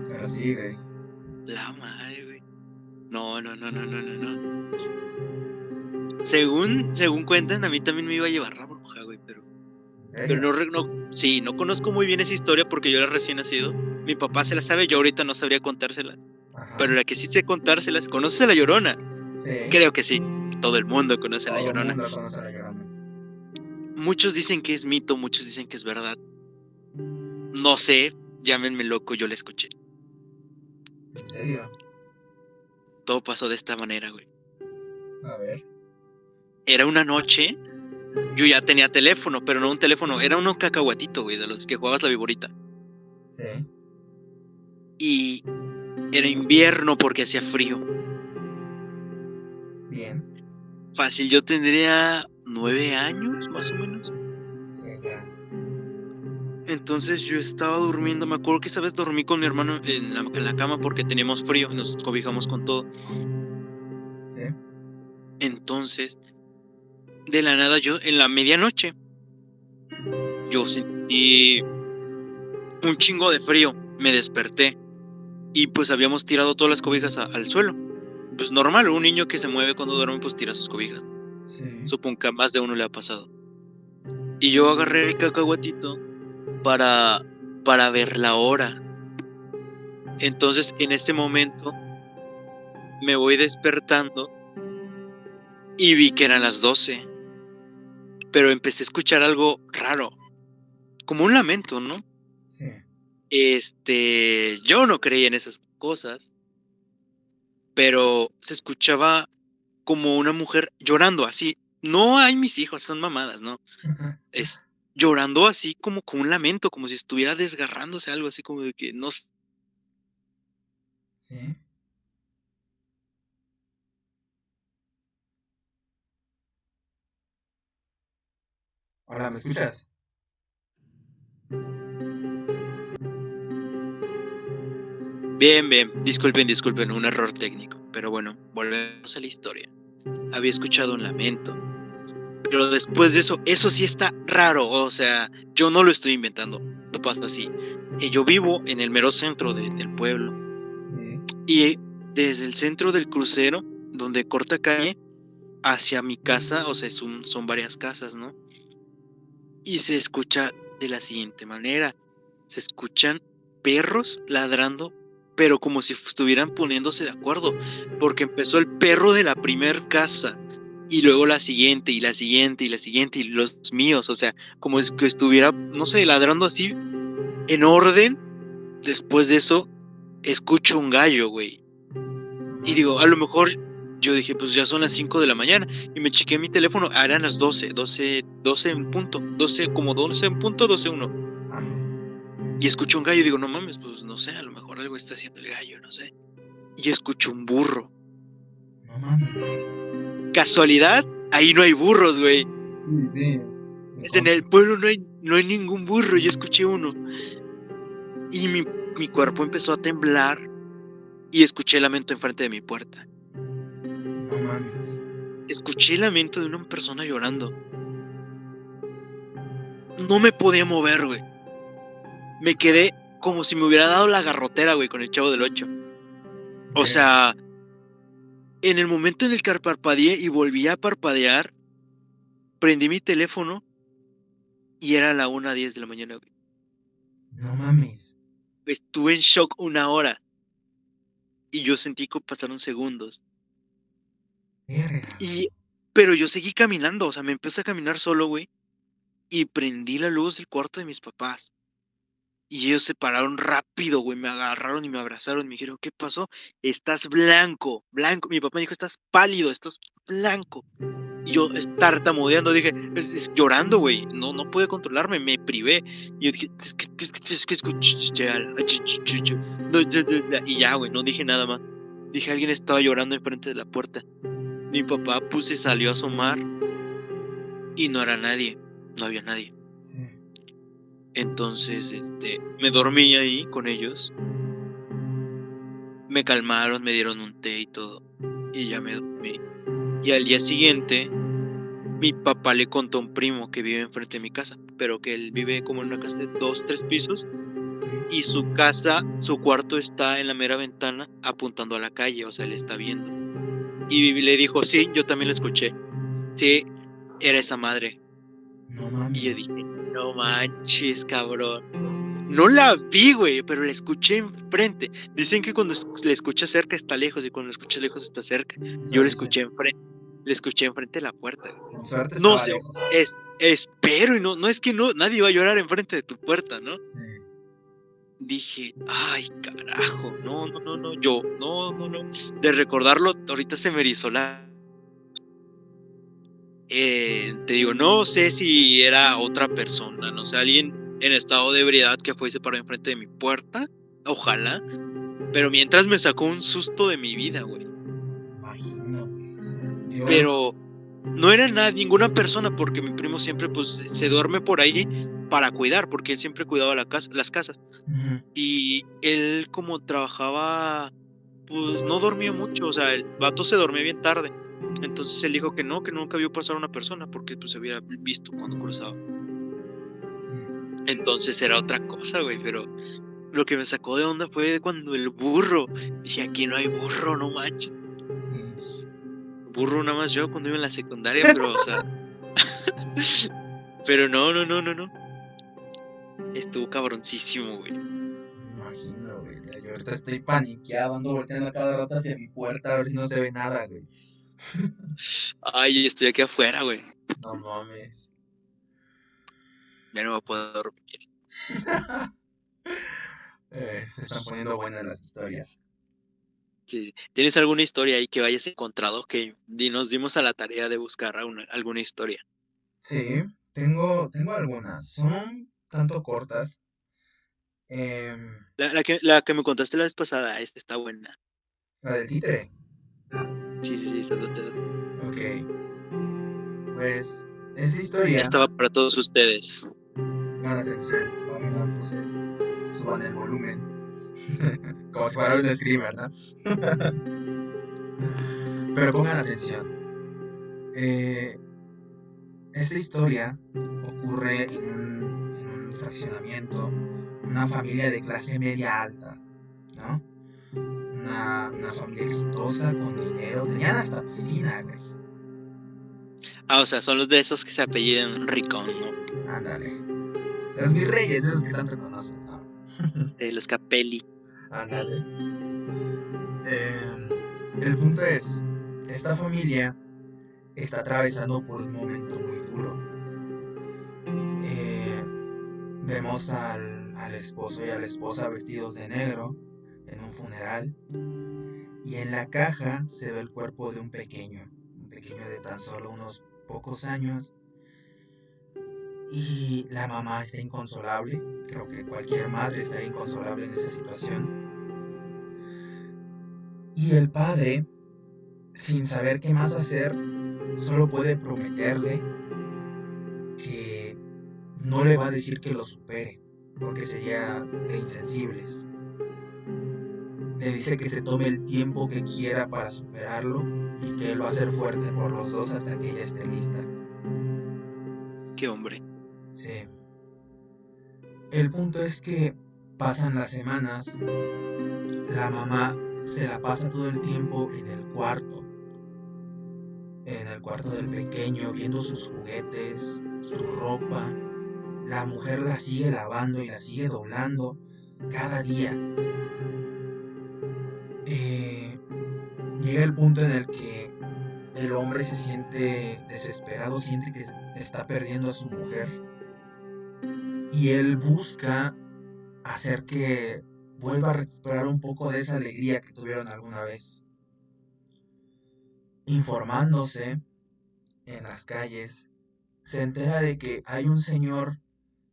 Pero sí, güey. La madre, güey. No, no, no, no, no, no, no. Según, según cuentan, a mí también me iba a llevar la bruja, güey, pero. Pero no, no, sí, no conozco muy bien esa historia porque yo era recién nacido. Mi papá se la sabe, yo ahorita no sabría contársela. Pero la que sí sé contárselas, ¿conoces a la llorona? Sí. Creo que sí. Todo el mundo conoce a la Todo el llorona. mundo conoce a la llorona. Muchos dicen que es mito, muchos dicen que es verdad. No sé, llámenme loco, yo la escuché. ¿En serio? Todo pasó de esta manera, güey. A ver. Era una noche, yo ya tenía teléfono, pero no un teléfono, era uno cacahuatito, güey, de los que jugabas la viborita. Sí. Y era invierno porque hacía frío. Bien. Fácil, yo tendría nueve años, más o menos. Entonces yo estaba durmiendo, me acuerdo que esa vez dormí con mi hermano en la, en la cama porque teníamos frío, nos cobijamos con todo. Sí. Entonces, de la nada yo, en la medianoche, yo sentí un chingo de frío, me desperté y pues habíamos tirado todas las cobijas a- al suelo. Pues normal, un niño que se mueve cuando duerme pues tira sus cobijas. Sí. Supongo que a más de uno le ha pasado. Y yo agarré el cacahuatito para, para ver la hora. Entonces, en ese momento, me voy despertando y vi que eran las 12. Pero empecé a escuchar algo raro, como un lamento, ¿no? Sí. Este, yo no creía en esas cosas, pero se escuchaba como una mujer llorando así. No hay mis hijos, son mamadas, ¿no? Es llorando así como con un lamento, como si estuviera desgarrándose algo así como de que no Sí. Hola, ¿me escuchas? Bien, bien, disculpen, disculpen, un error técnico. Pero bueno, volvemos a la historia. Había escuchado un lamento. Pero después de eso, eso sí está raro. O sea, yo no lo estoy inventando. No pasa así. Eh, Yo vivo en el mero centro de- del pueblo. Y desde el centro del crucero, donde corta calle, hacia mi casa, o sea, es un- son varias casas, ¿no? Y se escucha de la siguiente manera. Se escuchan perros ladrando, pero como si estuvieran poniéndose de acuerdo, porque empezó el perro de la primer casa y luego la siguiente y la siguiente y la siguiente y los míos, o sea, como es que estuviera, no sé, ladrando así en orden. Después de eso, escucho un gallo, güey. Y digo, a lo mejor yo dije, pues ya son las 5 de la mañana. Y me chequé mi teléfono, ah, eran las 12, 12, 12 en punto, 12, como 12 en punto, 12 1. Y escucho un gallo y digo, no mames, pues no sé, a lo mejor algo está haciendo el gallo, no sé. Y escucho un burro. No mames. Casualidad, ahí no hay burros, güey. Sí, sí. Es en el pueblo no hay, no hay ningún burro, yo escuché uno. Y mi, mi cuerpo empezó a temblar y escuché el lamento enfrente de mi puerta. No mames. Escuché el lamento de una persona llorando. No me podía mover, güey. Me quedé como si me hubiera dado la garrotera, güey, con el chavo del 8. O sea, en el momento en el que parpadeé y volví a parpadear, prendí mi teléfono y era la 1.10 de la mañana, güey. No mames. Estuve en shock una hora. Y yo sentí que pasaron segundos. Verga. Y, pero yo seguí caminando, o sea, me empecé a caminar solo, güey. Y prendí la luz del cuarto de mis papás. Y ellos se pararon rápido, güey. Me agarraron y me abrazaron. Me dijeron, ¿qué pasó? Estás blanco, blanco. Mi papá me dijo, estás pálido, estás blanco. Y yo tartamudeando, dije, es- llorando, güey. No, no pude controlarme, me privé. Y yo dije, es que, es que, es que escuché al- ch- ch- ch- ch- no, no, no, no", Y ya, güey, no dije nada más. Dije, alguien estaba llorando enfrente de la puerta. Mi papá puse, salió a asomar y no era nadie, no había nadie. Entonces, este, me dormí ahí con ellos. Me calmaron, me dieron un té y todo. Y ya me dormí. Y al día siguiente, mi papá le contó a un primo que vive enfrente de mi casa, pero que él vive como en una casa de dos, tres pisos. Y su casa, su cuarto está en la mera ventana apuntando a la calle, o sea, le está viendo. Y le dijo, sí, yo también lo escuché. Sí, era esa madre. No mames. Y yo dije, no manches, cabrón. No la vi, güey, pero la escuché enfrente. Dicen que cuando la escuchas cerca está lejos y cuando la escuchas lejos está cerca. Yo la escuché enfrente. La escuché enfrente de la puerta. no sé, es, espero y no, no es que no, nadie va a llorar enfrente de tu puerta, ¿no? Sí. Dije, ay, carajo, no, no, no, no, yo, no, no, no. De recordarlo, ahorita se me erizó la eh, te digo, no sé si era otra persona, no sé, alguien en estado de ebriedad que fue y se paró enfrente de mi puerta, ojalá, pero mientras me sacó un susto de mi vida, güey. Imagino, güey. Pero no era nada, ninguna persona, porque mi primo siempre pues se duerme por ahí para cuidar, porque él siempre cuidaba la casa, las casas. Y él como trabajaba, pues no dormía mucho, o sea, el vato se dormía bien tarde. Entonces él dijo que no, que nunca vio pasar a una persona porque pues se hubiera visto cuando cruzaba. Entonces era otra cosa, güey, pero lo que me sacó de onda fue cuando el burro, dije, aquí no hay burro, no manches. Burro nada más yo cuando iba en la secundaria, pero, o sea... (laughs) pero no, no, no, no, no. Estuvo cabroncísimo, güey. Imagino, güey. Yo ahorita estoy paniqueado, ando volteando cada rato hacia mi puerta a ver si no se ve nada, güey. Ay, estoy aquí afuera, güey. No mames. Ya no me puedo dormir. (laughs) Eh, se están poniendo buenas las historias. Sí, ¿Tienes alguna historia ahí que hayas encontrado que nos dimos a la tarea de buscar alguna historia? Sí, tengo, tengo algunas. Son tanto cortas. Em, la, que, la que me contaste la vez pasada, esta está buena. La del títere. Sí, sí, sí, está, Ok. Pues, esa historia. Estaba para todos ustedes. Pongan atención, pongan las luces, suban el volumen. (laughs) Como si fuera un screamer, ¿no? (laughs) Pero pongan atención. Eh, esta historia ocurre en un, en un fraccionamiento, una familia de clase media alta, ¿no? Una, familia exitosa, con dinero, tenían hasta piscina, güey. Ah, o sea, son los de esos que se apellidan Ricón, ¿no? Ándale. Los virreyes, esos que tanto conoces, ¿no? (laughs) Eh, los Capelli. Ándale. Em, el punto es, esta familia está atravesando por un momento muy duro. Eh, vemos al, al esposo y a la esposa vestidos de negro en un funeral y en la caja se ve el cuerpo de un pequeño, un pequeño de tan solo unos pocos años. Y la mamá está inconsolable, creo que cualquier madre estaría inconsolable en esa situación. Y el padre, sin saber qué más hacer, solo puede prometerle que no le va a decir que lo supere, porque sería de insensibles. Le dice que se tome el tiempo que quiera para superarlo y que él va a ser fuerte por los dos hasta que ella esté lista. Qué hombre. Sí. El punto es que pasan las semanas, la mamá se la pasa todo el tiempo en el cuarto, en el cuarto del pequeño, viendo sus juguetes, su ropa. La mujer la sigue lavando y la sigue doblando cada día llega el punto en el que el hombre se siente desesperado, siente que está perdiendo a su mujer. Y él busca hacer que vuelva a recuperar un poco de esa alegría que tuvieron alguna vez. Informándose en las calles, se entera de que hay un señor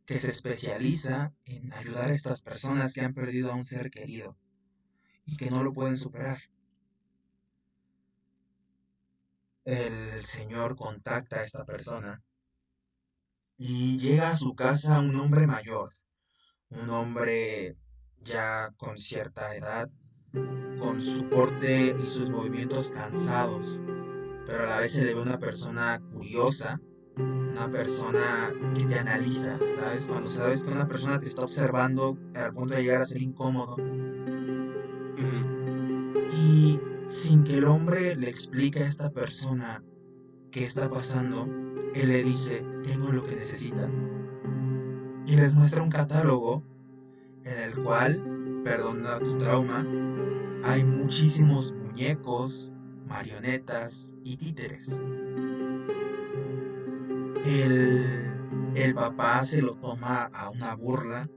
que se especializa en ayudar a estas personas que han perdido a un ser querido y que no lo pueden superar. El Señor contacta a esta persona y llega a su casa un hombre mayor, un hombre ya con cierta edad, con su porte y sus movimientos cansados, pero a la vez se le ve una persona curiosa, una persona que te analiza, ¿sabes? Cuando sabes que una persona te está observando al punto de llegar a ser incómodo. Y sin que el hombre le explique a esta persona qué está pasando, él le dice, tengo lo que necesita. Y les muestra un catálogo en el cual, perdona tu trauma, hay muchísimos muñecos, marionetas y títeres. El, el papá se lo toma a una burla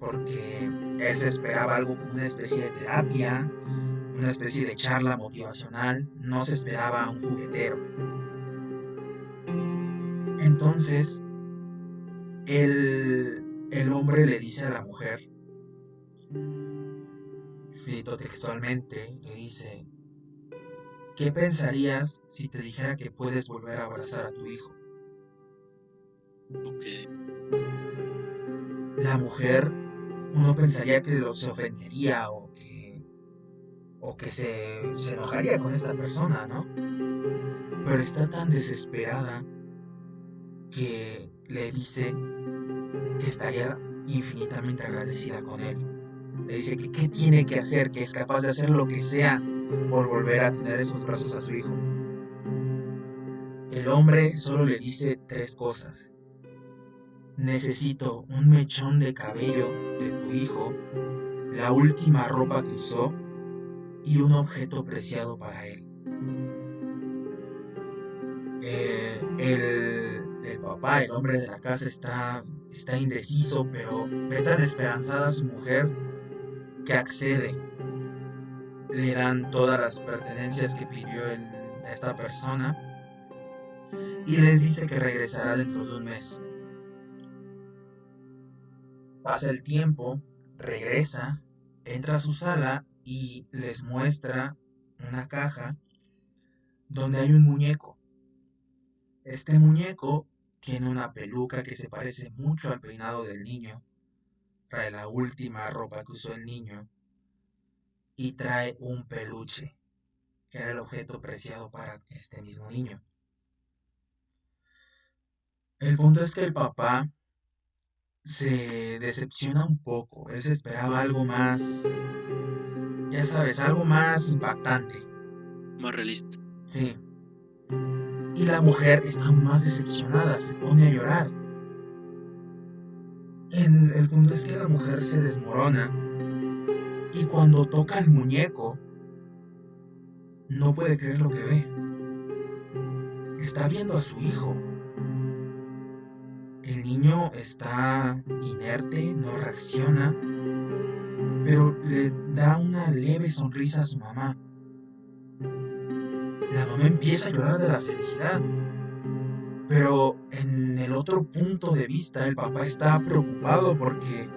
porque él se esperaba algo como una especie de terapia, una especie de charla motivacional, no se esperaba a un juguetero. Entonces, el, el hombre le dice a la mujer, cito textualmente, le dice, ¿qué pensarías si te dijera que puedes volver a abrazar a tu hijo? La mujer, uno pensaría que se ofendería o o que se, se enojaría con esta persona, ¿no? Pero está tan desesperada que le dice que estaría infinitamente agradecida con él. Le dice que qué tiene que hacer, que es capaz de hacer lo que sea por volver a tener esos brazos a su hijo. El hombre solo le dice tres cosas. Necesito un mechón de cabello de tu hijo, la última ropa que usó y un objeto preciado para él. Eh, el, el, papá, el hombre de la casa, está, está indeciso, pero ve tan esperanzada a su mujer que accede. Le dan todas las pertenencias que pidió esta persona y les dice que regresará dentro de un mes. Pasa el tiempo, regresa, entra a su sala y les muestra una caja donde hay un muñeco. Este muñeco tiene una peluca que se parece mucho al peinado del niño, trae la última ropa que usó el niño y trae un peluche, que era el objeto preciado para este mismo niño. El punto es que el papá se decepciona un poco. Él se esperaba algo más, ya sabes, algo más impactante. Más realista. Sí. Y la mujer está más decepcionada, se pone a llorar. En, el punto es que la mujer se desmorona y cuando toca el muñeco, no puede creer lo que ve. Está viendo a su hijo el niño está inerte, no reacciona, pero le da una leve sonrisa a su mamá. La mamá empieza a llorar de la felicidad, pero en el otro punto de vista el papá está preocupado porque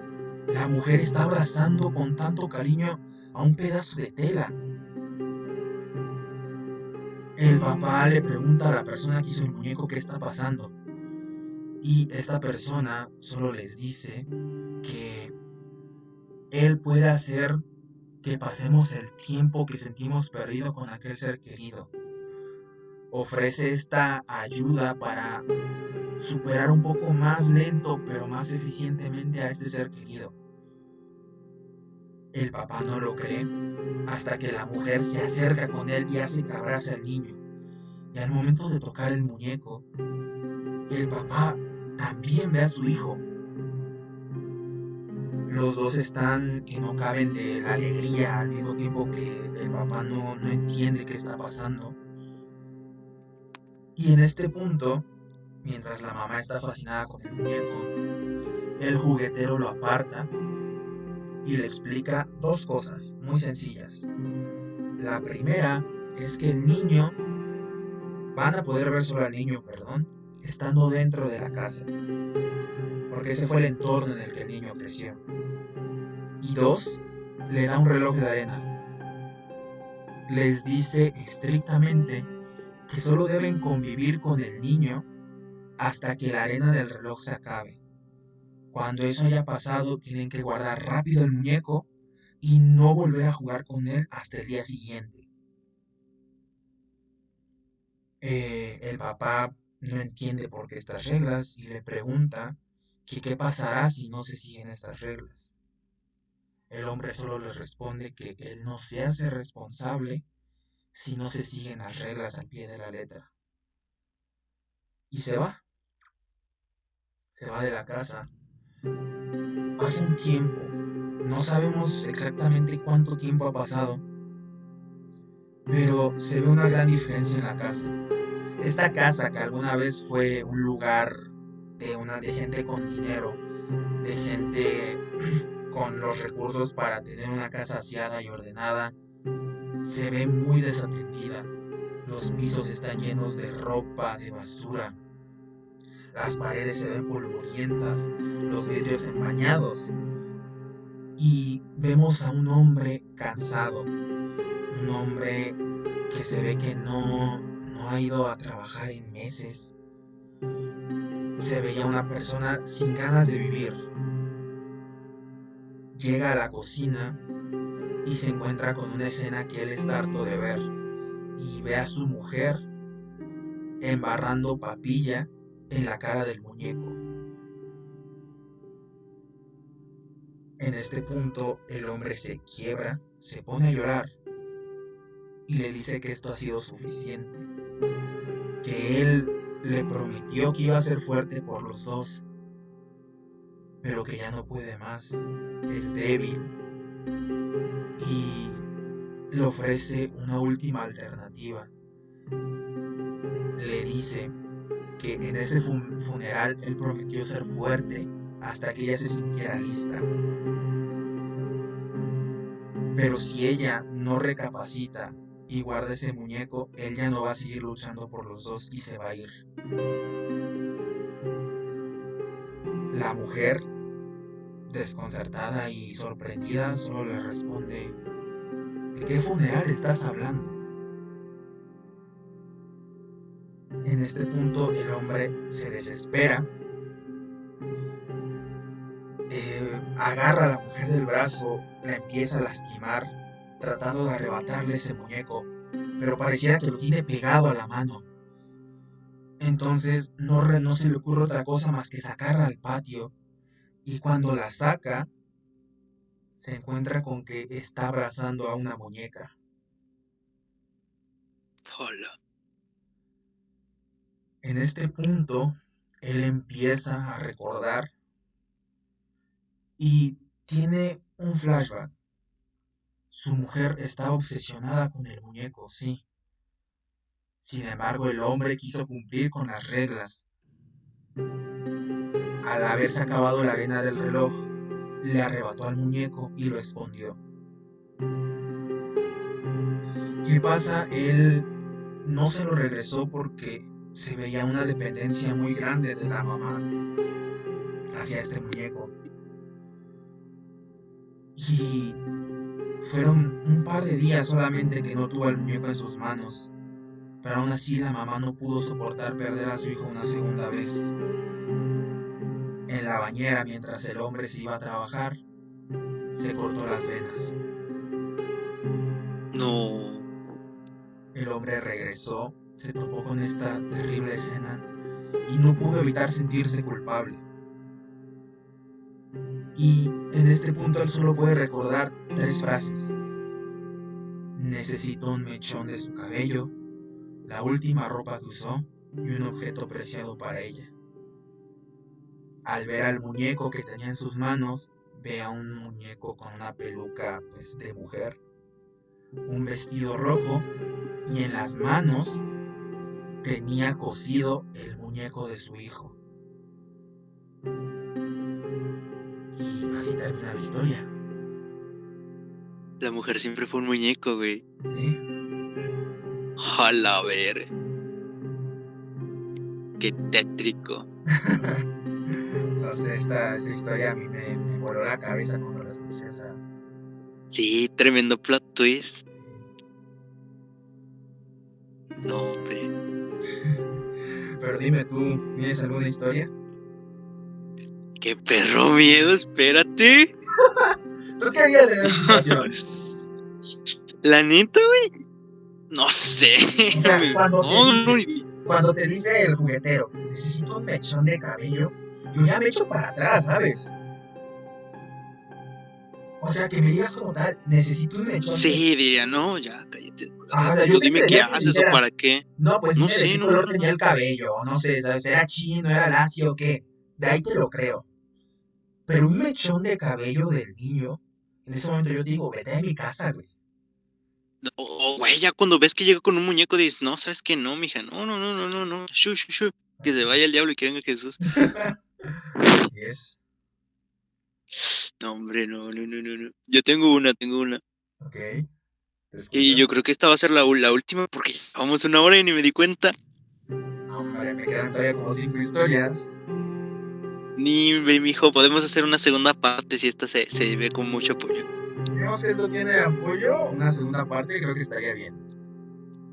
la mujer está abrazando con tanto cariño a un pedazo de tela. El papá le pregunta a la persona que hizo el muñeco qué está pasando. Y esta persona solo les dice que Él puede hacer que pasemos el tiempo que sentimos perdido con aquel ser querido. Ofrece esta ayuda para superar un poco más lento pero más eficientemente a este ser querido. El papá no lo cree hasta que la mujer se acerca con él y hace que abrace al niño. Y al momento de tocar el muñeco, el papá también ve a su hijo. Los dos están que no caben de la alegría al mismo tiempo que el papá no, no entiende qué está pasando. Y en este punto, mientras la mamá está fascinada con el muñeco, el juguetero lo aparta y le explica dos cosas muy sencillas. La primera es que el niño, van a poder ver solo al niño, perdón, estando dentro de la casa, porque ese fue el entorno en el que el niño creció. Y dos, le da un reloj de arena. Les dice estrictamente que solo deben convivir con el niño hasta que la arena del reloj se acabe. Cuando eso haya pasado, tienen que guardar rápido el muñeco y no volver a jugar con él hasta el día siguiente. Eh, el papá no entiende por qué estas reglas y le pregunta que qué pasará si no se siguen estas reglas. El hombre solo le responde que él no se hace responsable si no se siguen las reglas al pie de la letra. Y se va. Se va de la casa. Pasa un tiempo. No sabemos exactamente cuánto tiempo ha pasado. Pero se ve una gran diferencia en la casa. Esta casa que alguna vez fue un lugar una, de gente con dinero, de gente (clears throat) con los recursos para tener una casa aseada y ordenada, se ve muy desatendida. Los pisos están llenos de ropa, de basura. Las paredes se ven polvorientas, los vidrios empañados. Y vemos a un hombre cansado, un hombre que se ve que no, no ha ido a trabajar en meses. Se veía una persona sin ganas de vivir. Llega a la cocina y se encuentra con una escena que él está harto de ver y ve a su mujer embarrando papilla en la cara del muñeco. En este punto el hombre se quiebra, se pone a llorar y le dice que esto ha sido suficiente, que él le prometió que iba a ser fuerte por los dos, pero que ya no puede más, es débil y le ofrece una última alternativa. Le dice que en ese funeral él prometió ser fuerte hasta que ella se sintiera lista. Pero si ella no recapacita y guarda ese muñeco, él ya no va a seguir luchando por los dos y se va a ir. La mujer Desconcertada y sorprendida, solo le responde, ¿de qué funeral estás hablando? En este punto el hombre se desespera, eh, agarra a la mujer del brazo, la empieza a lastimar, tratando de arrebatarle ese muñeco, pero pareciera que lo tiene pegado a la mano. Entonces no, no se le ocurre otra cosa más que sacarla al patio y cuando la saca, se encuentra con que está abrazando a una muñeca. Hola. En este punto, él empieza a recordar y tiene un flashback. Su mujer estaba obsesionada con el muñeco, sí. Sin embargo, el hombre quiso cumplir con las reglas al haberse acabado la arena del reloj, le arrebató al muñeco y lo escondió. ¿Qué pasa? Él no se lo regresó porque se veía una dependencia muy grande de la mamá hacia este muñeco. Y fueron un par de días solamente que no tuvo el muñeco en sus manos. Pero aún así la mamá no pudo soportar perder a su hijo una segunda vez en la bañera mientras el hombre se iba a trabajar, se cortó las venas. No. El hombre regresó, se topó con esta terrible escena y no pudo evitar sentirse culpable. Y en este punto él solo puede recordar tres frases. Necesito un mechón de su cabello, la última ropa que usó y un objeto preciado para ella. Al ver al muñeco que tenía en sus manos, ve a un muñeco con una peluca pues, de mujer, un vestido rojo y en las manos tenía cosido el muñeco de su hijo. Así termina la historia. La mujer siempre fue un muñeco, güey. Sí. A ver. Qué tétrico. (laughs) No sé, esta, historia a mí me, voló la cabeza cuando la escuché. Esa... Sí, tremendo plot twist. No, hombre. (laughs) Pero dime tú, ¿tienes alguna historia? ¡Qué perro miedo! Espérate. (laughs) ¿Tú qué harías en esa situación? (laughs) La neta, güey. No sé. O sea, (laughs) cuando, te cuando te dice el juguetero, necesito un mechón de cabello, yo ya me echo para atrás, ¿sabes? O sea, que me digas como tal, necesito un mechón. Sí, diría, no, ya, cállate. Ah, o sea, yo dime qué haces o para qué. No, pues No dime de sé, qué no, color tenía el cabello, no sé. ¿Era chino, era lacio o qué? De ahí te lo creo. Pero un mechón de cabello del niño, en ese momento yo digo, vete de mi casa, güey. O, güey, ya cuando ves que llega con un muñeco dices, no, ¿sabes qué? No, mija, no, no, no, no, no, no. Shu, shu, shu. Que se vaya el diablo y que venga Jesús. (laughs) Así es. No, hombre, no, no, no, no, no. Yo tengo una, tengo una. Ok. Y yo creo que esta va a ser la, la última porque llevamos una hora y ni me di cuenta. No, hombre, me quedan todavía como cinco historias. Ni mijo, podemos hacer una segunda parte si esta se, se ve con mucho apoyo. Digamos que esto tiene apoyo, una segunda parte, creo que estaría bien.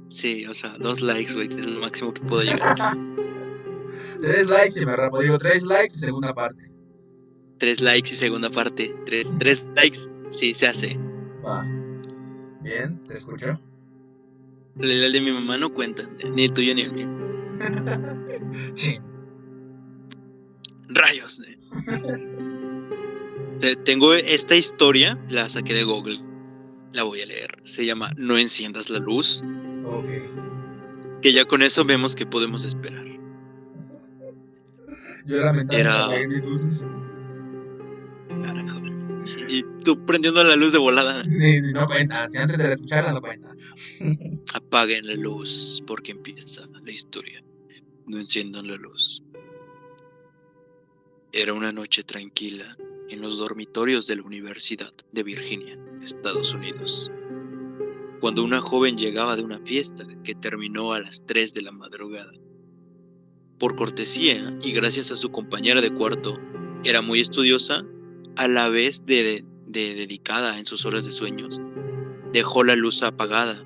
Sí, o sea, dos likes, güey, que es lo máximo que puedo llegar. (laughs) tres likes y me rapo. Digo, tres likes y segunda parte. Tres likes y segunda parte. Tres, tres likes, sí, se hace. Va. Bien, te escucho. El, de mi mamá no cuenta, ni el tuyo ni el mío. (laughs) Chin. Rayos. Te- Tengo esta historia, la saqué de Google. La voy a leer. Se llama No enciendas la luz. Ok. Que ya con eso vemos que podemos esperar. Yo Era- mis luces. Y tú prendiendo la luz de volada. Sí, sí, no cuenta. Si antes de la escucharla, no cuenta. (laughs) Apaguen la luz porque empieza la historia. No enciendan la luz. Era una noche tranquila en los dormitorios de la Universidad de Virginia, Estados Unidos, cuando una joven llegaba de una fiesta que terminó a las 3 de la madrugada. Por cortesía y gracias a su compañera de cuarto, era muy estudiosa, a la vez de, de dedicada en sus horas de sueños. Dejó la luz apagada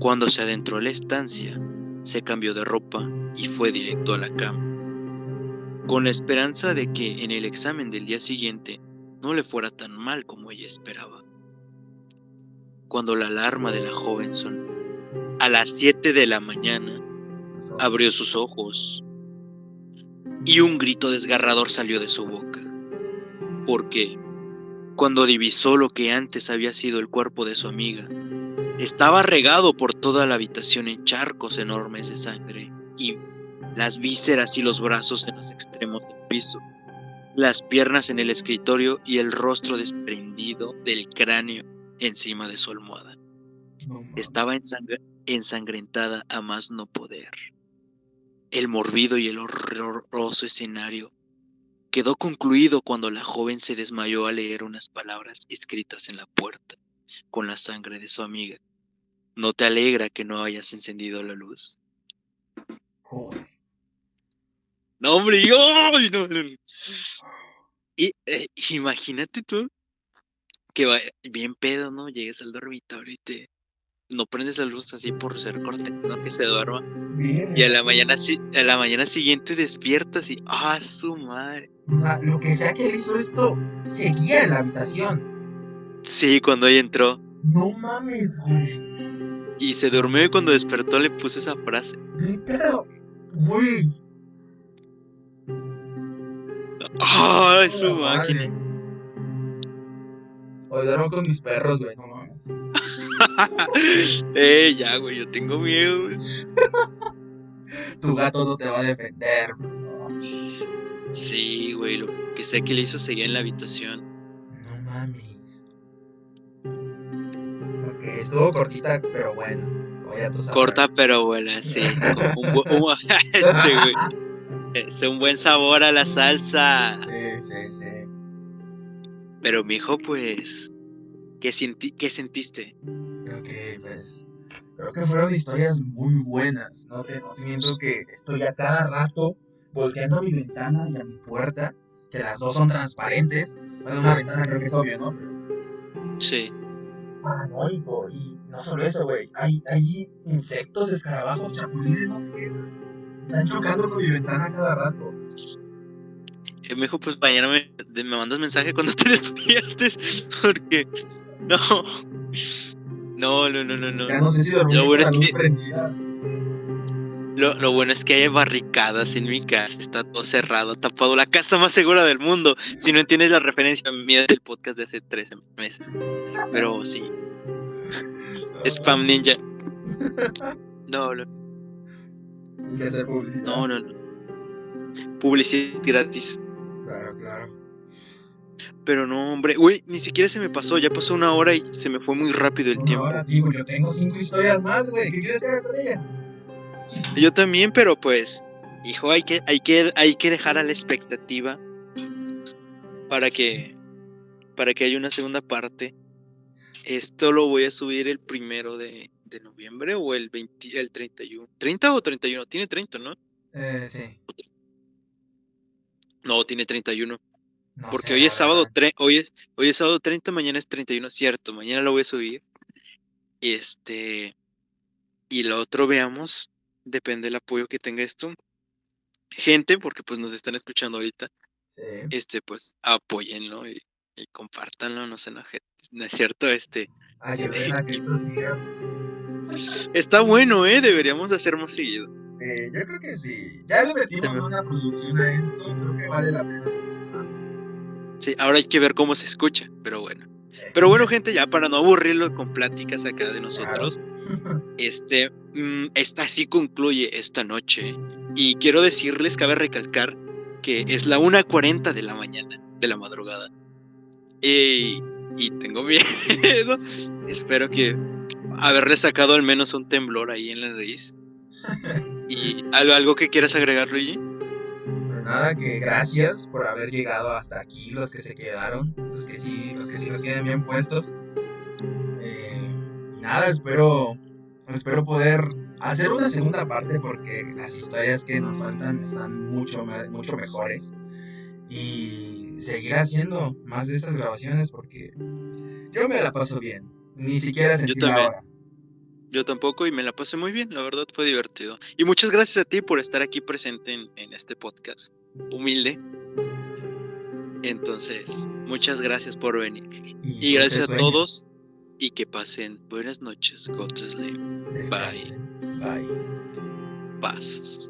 cuando se adentró a la estancia, se cambió de ropa y fue directo a la cama, con la esperanza de que en el examen del día siguiente no le fuera tan mal como ella esperaba. Cuando la alarma de la joven sonó, a las 7 de la mañana, abrió sus ojos y un grito desgarrador salió de su boca, porque cuando divisó lo que antes había sido el cuerpo de su amiga, estaba regado por toda la habitación en charcos enormes de sangre y las vísceras y los brazos en los extremos del piso, las piernas en el escritorio y el rostro desprendido del cráneo encima de su almohada. Estaba ensangre- ensangrentada a más no poder. El morbido y el horroroso escenario quedó concluido cuando la joven se desmayó al leer unas palabras escritas en la puerta con la sangre de su amiga. ¿No te alegra que no hayas encendido la luz? Joder. No, hombre, y- ¡ay! no. Y, eh, imagínate tú que va bien pedo, ¿no? Llegues al dormitorio y te no prendes la luz así por ser corte, ¿no? Que se duerma. Y a la mañana a la mañana siguiente despiertas y ¡ah, su madre! O sea, lo que sea que él hizo esto, seguía en la habitación. Sí, cuando ella entró No mames, güey. y se durmió y cuando despertó le puse esa frase. Pero, güey. ¡Ay, la su máquina! Duermo con mis perros, güey. No mames. (laughs) eh, ya, güey, yo tengo miedo, güey. (laughs) Tu gato no te va a defender, bro. No, Sí, güey, lo que sé que le hizo seguir en la habitación. no mames. Ok, estuvo cortita, pero bueno. Como. Corta pero buena, sí. Con un, un- (laughs) este, güey. Es un buen sabor a la salsa. Sí, sí, sí. Pero mijo, pues, ¿qué, senti- qué sentiste? Creo que, pues, creo que fueron historias muy buenas. No te, no te miento que estoy a cada rato volteando a mi ventana y a mi puerta, que las dos son transparentes. Bueno, una ventana creo que es obvio, ¿no? Pero Sí. paranoico. Y no solo eso, güey. Hay, hay insectos, escarabajos, chapulines, no sé qué. güey. Están chocando con mi ventana cada rato. Eh, mijo, pues mañana me, me mandas mensaje cuando (laughs) te despiertes. Porque, no. No, no, no, no, no. Ya no sé si dormir Lo bueno es que- prendida. Lo, lo, bueno es que hay barricadas en mi casa, está todo cerrado, tapado, la casa más segura del mundo. Si no entiendes la referencia, mira el podcast de hace 13 meses. Pero sí. (laughs) Spam Ninja. (laughs) No, no. No, no, no. Publicidad gratis. Claro, claro. Pero no, hombre, güey, ni siquiera se me pasó, ya pasó una hora y se me fue muy rápido el tiempo. Ahora, digo, yo tengo cinco historias más, güey, ¿qué quieres que haga con ellas? Yo también, pero pues, hijo, hay que, hay que, hay que dejar a la expectativa para que, para que haya una segunda parte. Esto lo voy a subir el primero de, de noviembre o el 20, el 31. ¿30 o 31? Tiene 30, ¿no? Eh, sí. No, tiene 31. Porque hoy es sábado hoy es, hoy es sábado 30, mañana es 31, cierto, mañana lo voy a subir. Este y lo otro veamos, depende del apoyo que tenga esto. Gente, porque pues nos están escuchando ahorita. Este, pues apóyenlo y, y compártanlo, no se enojen. No es cierto, este. Ayuden a que esto siga. Está bueno, eh, deberíamos hacer más seguido. Sí, yo creo que sí. Ya le metimos una producción a esto, creo que vale la pena Sí, ahora hay que ver cómo se escucha, pero bueno. Pero bueno, gente, ya para no aburrirlo con pláticas acá de nosotros, (laughs) este, mm, esta sí concluye esta noche. Y quiero decirles, cabe recalcar que es la 1.40 de la mañana, de la madrugada. Y, y tengo (laughs) miedo. Espero que haberle sacado al menos un temblor ahí en la raíz. (laughs) ¿Y algo, algo que quieras agregar, Luigi? nada, que gracias por haber llegado hasta aquí, los que se quedaron, los que sí, los que sí los tienen bien puestos. Eh, nada, espero, espero poder hacer una segunda parte porque las historias que nos faltan están mucho, mucho mejores. Y seguir haciendo más de estas grabaciones porque yo me la paso bien. Ni siquiera sentí la hora. Yo tampoco y me la pasé muy bien, la verdad fue divertido. Y muchas gracias a ti por estar aquí presente en, este podcast humilde. Entonces, muchas gracias por venir. Y, gracias a todos y que pasen buenas noches. God Bye. Bye. Paz.